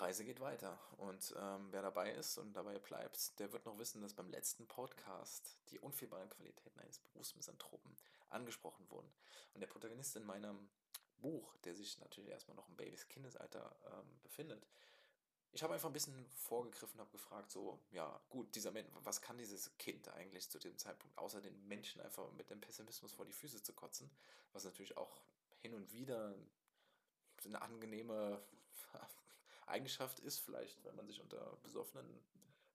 Reise geht weiter. Und ähm, wer dabei ist und dabei bleibt, der wird noch wissen, dass beim letzten Podcast die unfehlbaren Qualitäten eines Berufsmisanthropen angesprochen wurden. Und der Protagonist in meinem Buch, der sich natürlich erstmal noch im Babys Kindesalter ähm, befindet, ich habe einfach ein bisschen vorgegriffen, habe gefragt, so, ja, gut, dieser Mensch, was kann dieses Kind eigentlich zu diesem Zeitpunkt, außer den Menschen einfach mit dem Pessimismus vor die Füße zu kotzen, was natürlich auch hin und wieder eine angenehme Eigenschaft ist, vielleicht, wenn man sich unter Besoffenen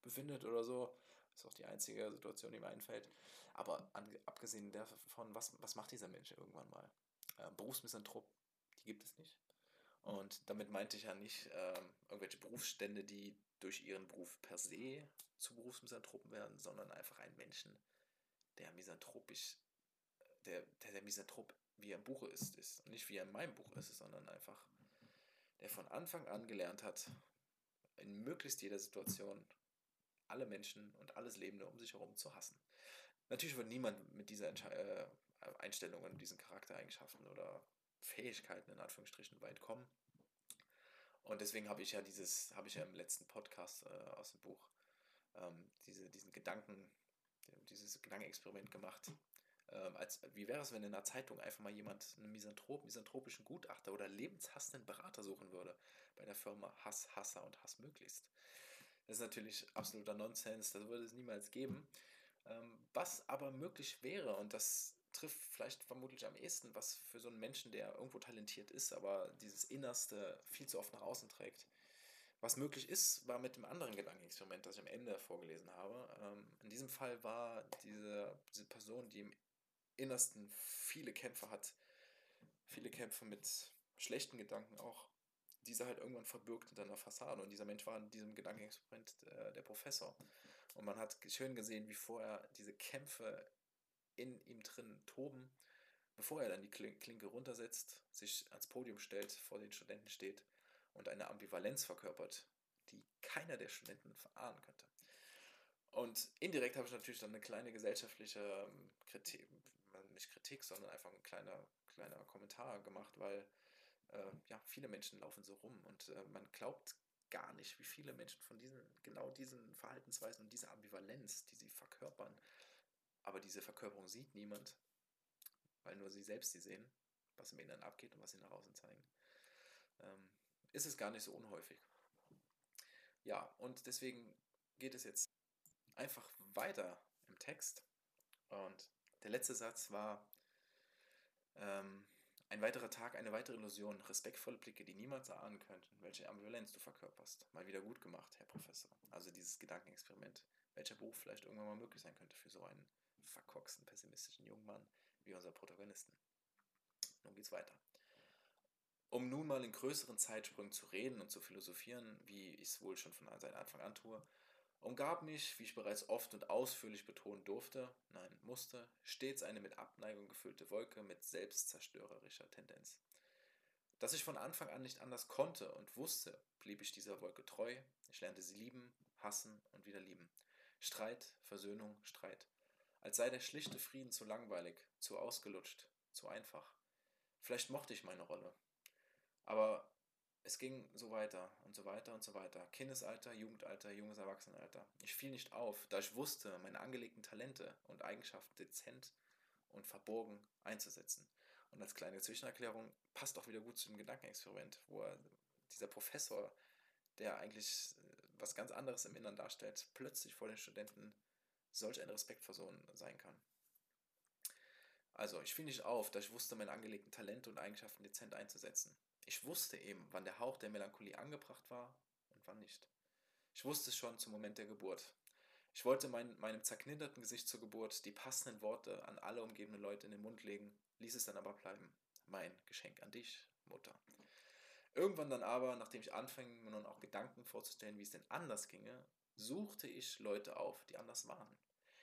befindet oder so. Ist auch die einzige Situation, die mir einfällt. Aber an, abgesehen davon, was, was macht dieser Mensch irgendwann mal? Äh, Berufsmisanthrop, die gibt es nicht. Und damit meinte ich ja nicht äh, irgendwelche Berufsstände, die durch ihren Beruf per se zu Berufsmisanthropen werden, sondern einfach einen Menschen, der misanthropisch, der, der, der Misanthrop wie er im Buche ist, ist. Und nicht wie er in meinem Buch ist, sondern einfach, der von Anfang an gelernt hat, in möglichst jeder Situation alle Menschen und alles Lebende um sich herum zu hassen. Natürlich wird niemand mit dieser äh, Einstellung und diesen Charaktereigenschaften oder Fähigkeiten in Anführungsstrichen weit kommen. Und deswegen habe ich ja dieses, habe ich ja im letzten Podcast äh, aus dem Buch ähm, diese, diesen Gedanken, dieses Gedankenexperiment gemacht, ähm, als, wie wäre es, wenn in einer Zeitung einfach mal jemand einen Misanthrop, misanthropischen Gutachter oder lebenshassenden Berater suchen würde bei der Firma Hass, Hasser und Hass möglichst? Das ist natürlich absoluter Nonsens, das würde es niemals geben. Ähm, was aber möglich wäre, und das trifft vielleicht vermutlich am ehesten, was für so einen Menschen, der irgendwo talentiert ist, aber dieses Innerste viel zu oft nach außen trägt. Was möglich ist, war mit dem anderen Gedankenexperiment, das ich am Ende vorgelesen habe. Ähm, in diesem Fall war diese, diese Person, die im Innersten viele Kämpfe hat, viele Kämpfe mit schlechten Gedanken auch, diese halt irgendwann verbirgt hinter einer Fassade. Und dieser Mensch war in diesem Gedankenexperiment äh, der Professor. Und man hat schön gesehen, wie vorher diese Kämpfe in ihm drin toben, bevor er dann die Klinke runtersetzt, sich ans Podium stellt, vor den Studenten steht und eine Ambivalenz verkörpert, die keiner der Studenten verahnen könnte. Und indirekt habe ich natürlich dann eine kleine gesellschaftliche ähm, Kritik, nicht Kritik, sondern einfach ein kleiner, kleiner Kommentar gemacht, weil äh, ja, viele Menschen laufen so rum und äh, man glaubt gar nicht, wie viele Menschen von diesen, genau diesen Verhaltensweisen und dieser Ambivalenz, die sie verkörpern, aber diese Verkörperung sieht niemand, weil nur sie selbst sie sehen, was im Inneren abgeht und was sie nach außen zeigen, ähm, ist es gar nicht so unhäufig. Ja, und deswegen geht es jetzt einfach weiter im Text. Und der letzte Satz war, ähm, ein weiterer Tag, eine weitere Illusion, respektvolle Blicke, die niemals erahnen könnten, welche Ambivalenz du verkörperst. Mal wieder gut gemacht, Herr Professor. Also dieses Gedankenexperiment, welcher Beruf vielleicht irgendwann mal möglich sein könnte für so einen verkorksten, pessimistischen jungen Mann wie unser Protagonisten. Nun geht's weiter. Um nun mal in größeren Zeitsprüngen zu reden und zu philosophieren, wie ich es wohl schon von seit Anfang an tue, umgab mich, wie ich bereits oft und ausführlich betonen durfte, nein, musste, stets eine mit Abneigung gefüllte Wolke mit selbstzerstörerischer Tendenz. Dass ich von Anfang an nicht anders konnte und wusste, blieb ich dieser Wolke treu. Ich lernte sie lieben, hassen und wieder lieben. Streit, Versöhnung, Streit. Als sei der schlichte Frieden zu langweilig, zu ausgelutscht, zu einfach. Vielleicht mochte ich meine Rolle. Aber es ging so weiter und so weiter und so weiter. Kindesalter, Jugendalter, junges Erwachsenenalter. Ich fiel nicht auf, da ich wusste, meine angelegten Talente und Eigenschaften dezent und verborgen einzusetzen. Und als kleine Zwischenerklärung passt auch wieder gut zu dem Gedankenexperiment, wo er, dieser Professor, der eigentlich äh, was ganz anderes im Innern darstellt, plötzlich vor den Studenten solch ein Respektperson sein kann. Also, ich fiel nicht auf, da ich wusste, meine angelegten Talente und Eigenschaften dezent einzusetzen. Ich wusste eben, wann der Hauch der Melancholie angebracht war und wann nicht. Ich wusste es schon zum Moment der Geburt. Ich wollte mein, meinem zerknitterten Gesicht zur Geburt die passenden Worte an alle umgebenden Leute in den Mund legen, ließ es dann aber bleiben. Mein Geschenk an dich, Mutter. Irgendwann dann aber, nachdem ich anfing, mir nun auch Gedanken vorzustellen, wie es denn anders ginge, suchte ich Leute auf, die anders waren.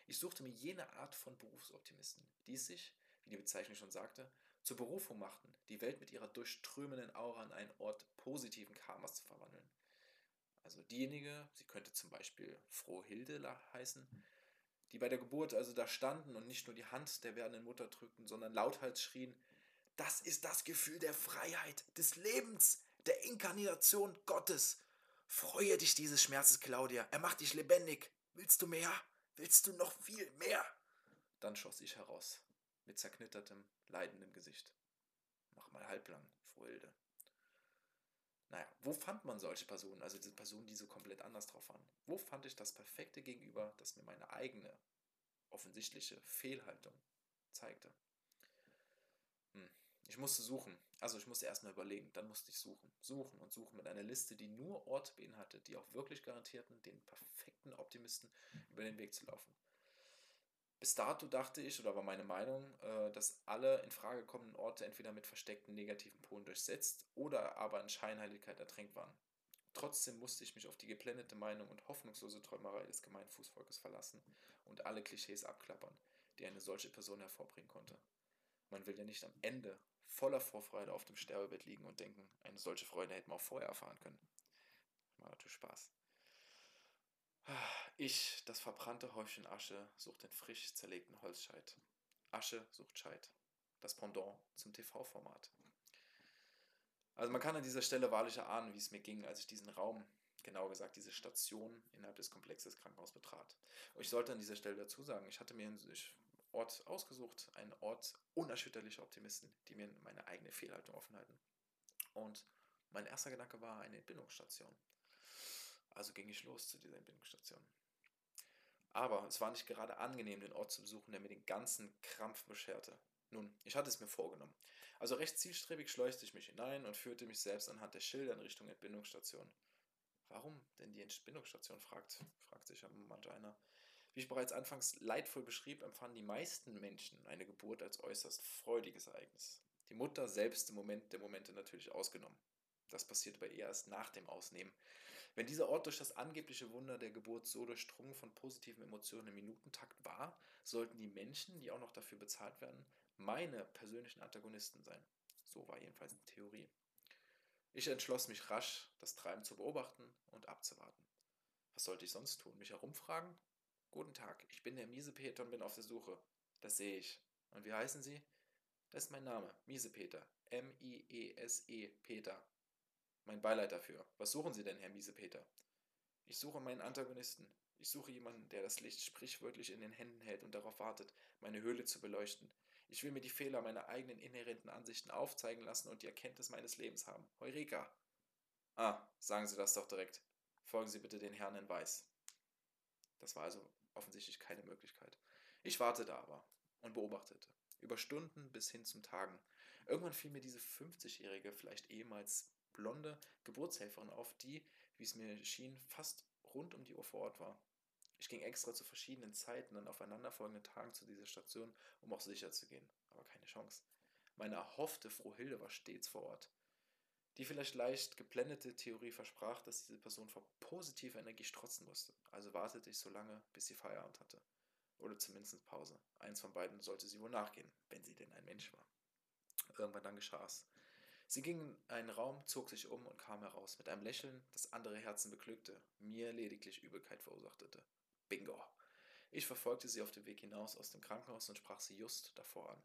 Ich suchte mir jene Art von Berufsoptimisten, die sich, wie die Bezeichnung schon sagte, zur Berufung machten, die Welt mit ihrer durchströmenden Aura an einen Ort positiven Karmas zu verwandeln. Also diejenige, sie könnte zum Beispiel Frohilde heißen, die bei der Geburt also da standen und nicht nur die Hand der werdenden Mutter drückten, sondern lauthals schrien, das ist das Gefühl der Freiheit, des Lebens, der Inkarnation Gottes. Freue dich dieses Schmerzes, Claudia. Er macht dich lebendig. Willst du mehr? Willst du noch viel mehr? Dann schoss ich heraus, mit zerknittertem, leidendem Gesicht. Mach mal halblang, Hilde. Naja, wo fand man solche Personen, also diese Personen, die so komplett anders drauf waren? Wo fand ich das perfekte Gegenüber, das mir meine eigene, offensichtliche Fehlhaltung zeigte? Hm. Ich musste suchen. Also ich musste erstmal überlegen, dann musste ich suchen. Suchen und suchen mit einer Liste, die nur Orte beinhaltet, die auch wirklich garantierten, den perfekten Optimisten über den Weg zu laufen. Bis dato dachte ich, oder war meine Meinung, äh, dass alle in Frage kommenden Orte entweder mit versteckten negativen Polen durchsetzt oder aber in Scheinheiligkeit ertränkt waren. Trotzdem musste ich mich auf die geblendete Meinung und hoffnungslose Träumerei des gemeinen Fußvolkes verlassen und alle Klischees abklappern, die eine solche Person hervorbringen konnte. Man will ja nicht am Ende voller Vorfreude auf dem Sterbebett liegen und denken, eine solche Freude hätten wir auch vorher erfahren können. Macht natürlich Spaß. Ich, das verbrannte Häufchen Asche, sucht den frisch zerlegten Holzscheit. Asche sucht Scheit. Das Pendant zum TV-Format. Also man kann an dieser Stelle wahrlich erahnen, wie es mir ging, als ich diesen Raum, genauer gesagt diese Station innerhalb des Komplexes Krankenhaus betrat. Und ich sollte an dieser Stelle dazu sagen, ich hatte mir einen Ort ausgesucht, einen Ort unerschütterlicher Optimisten, die mir meine eigene Fehlhaltung offenhalten. Und mein erster Gedanke war eine Entbindungsstation. Also ging ich los zu dieser Entbindungsstation. Aber es war nicht gerade angenehm, den Ort zu besuchen, der mir den ganzen Krampf bescherte. Nun, ich hatte es mir vorgenommen. Also recht zielstrebig schleuste ich mich hinein und führte mich selbst anhand der Schilder in Richtung Entbindungsstation. Warum denn die Entbindungsstation, fragt, fragt sich ja manch einer. Wie ich bereits anfangs leidvoll beschrieb, empfanden die meisten Menschen eine Geburt als äußerst freudiges Ereignis. Die Mutter selbst im Moment der Momente natürlich ausgenommen. Das passierte bei ihr erst nach dem Ausnehmen. Wenn dieser Ort durch das angebliche Wunder der Geburt so durchdrungen von positiven Emotionen im Minutentakt war, sollten die Menschen, die auch noch dafür bezahlt werden, meine persönlichen Antagonisten sein. So war jedenfalls die Theorie. Ich entschloss mich rasch, das Treiben zu beobachten und abzuwarten. Was sollte ich sonst tun? Mich herumfragen? Guten Tag, ich bin der Miesepeter und bin auf der Suche. Das sehe ich. Und wie heißen Sie? Das ist mein Name, Miesepeter. M-I-E-S-E, Peter. Mein Beileid dafür. Was suchen Sie denn, Herr Miesepeter? Ich suche meinen Antagonisten. Ich suche jemanden, der das Licht sprichwörtlich in den Händen hält und darauf wartet, meine Höhle zu beleuchten. Ich will mir die Fehler meiner eigenen inhärenten Ansichten aufzeigen lassen und die Erkenntnis meines Lebens haben. Heureka! Ah, sagen Sie das doch direkt. Folgen Sie bitte den Herrn in Weiß. Das war also offensichtlich keine Möglichkeit. Ich wartete aber und beobachtete. Über Stunden bis hin zum Tagen. Irgendwann fiel mir diese 50-jährige, vielleicht ehemals blonde Geburtshelferin auf, die, wie es mir schien, fast rund um die Uhr vor Ort war. Ich ging extra zu verschiedenen Zeiten an aufeinanderfolgenden Tagen zu dieser Station, um auch sicher zu gehen, aber keine Chance. Meine erhoffte Frohilde war stets vor Ort. Die vielleicht leicht geblendete Theorie versprach, dass diese Person vor positiver Energie strotzen musste. Also wartete ich so lange, bis sie Feierabend hatte. Oder zumindest Pause. Eins von beiden sollte sie wohl nachgehen, wenn sie denn ein Mensch war. Irgendwann dann geschah es. Sie ging in einen Raum, zog sich um und kam heraus mit einem Lächeln, das andere Herzen beglückte, mir lediglich Übelkeit verursachte. Bingo! Ich verfolgte sie auf dem Weg hinaus aus dem Krankenhaus und sprach sie just davor an.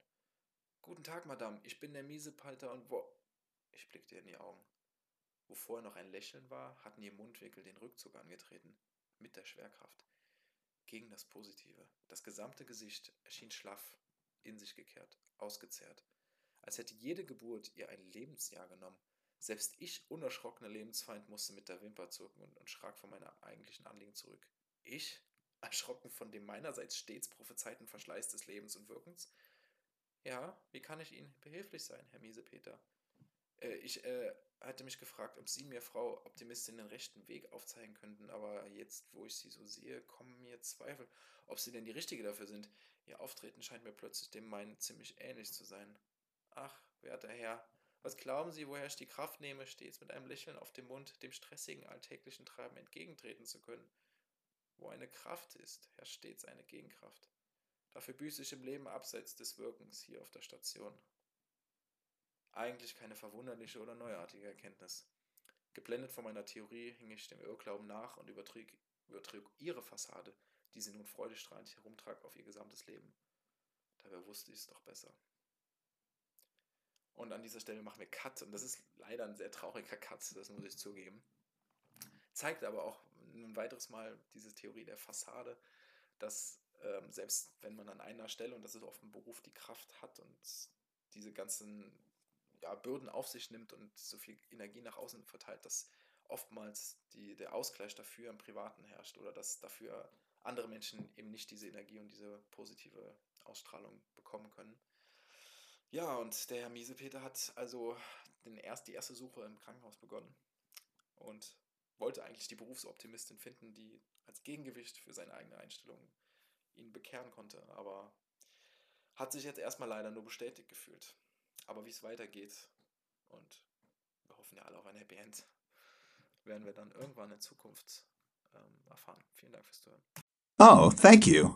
Guten Tag, Madame, ich bin der Miesepalter und wo. Ich blickte ihr in die Augen. Wo vorher noch ein Lächeln war, hatten ihr Mundwinkel den Rückzug angetreten, mit der Schwerkraft. Gegen das Positive. Das gesamte Gesicht erschien schlaff, in sich gekehrt, ausgezehrt als hätte jede Geburt ihr ein Lebensjahr genommen. Selbst ich, unerschrockener Lebensfeind, musste mit der Wimper zucken und, und schrak von meiner eigentlichen Anliegen zurück. Ich? Erschrocken von dem meinerseits stets prophezeiten Verschleiß des Lebens und Wirkens? Ja, wie kann ich Ihnen behilflich sein, Herr Miesepeter? Äh, ich äh, hatte mich gefragt, ob Sie mir, Frau Optimistin, den rechten Weg aufzeigen könnten, aber jetzt, wo ich Sie so sehe, kommen mir Zweifel, ob Sie denn die Richtige dafür sind. Ihr Auftreten scheint mir plötzlich dem meinen ziemlich ähnlich zu sein. Ach, werter Herr, was glauben Sie, woher ich die Kraft nehme, stets mit einem Lächeln auf dem Mund dem stressigen alltäglichen Treiben entgegentreten zu können? Wo eine Kraft ist, herrscht stets eine Gegenkraft. Dafür büße ich im Leben abseits des Wirkens hier auf der Station. Eigentlich keine verwunderliche oder neuartige Erkenntnis. Geblendet von meiner Theorie hing ich dem Irrglauben nach und übertrug, übertrug ihre Fassade, die sie nun freudestrahlend herumtrag, auf ihr gesamtes Leben. Dabei wusste ich es doch besser. Und an dieser Stelle machen wir Cut. Und das ist leider ein sehr trauriger Cut, das muss ich zugeben. zeigt aber auch ein weiteres Mal diese Theorie der Fassade, dass ähm, selbst wenn man an einer Stelle, und das ist oft ein Beruf, die Kraft hat und diese ganzen ja, Bürden auf sich nimmt und so viel Energie nach außen verteilt, dass oftmals die, der Ausgleich dafür im Privaten herrscht oder dass dafür andere Menschen eben nicht diese Energie und diese positive Ausstrahlung bekommen können. Ja, und der Herr Miesepeter hat also den erst, die erste Suche im Krankenhaus begonnen und wollte eigentlich die Berufsoptimistin finden, die als Gegengewicht für seine eigene Einstellung ihn bekehren konnte, aber hat sich jetzt erstmal leider nur bestätigt gefühlt. Aber wie es weitergeht und wir hoffen ja alle auf ein Happy End, werden wir dann irgendwann in Zukunft ähm, erfahren. Vielen Dank fürs Zuhören. Oh, thank you.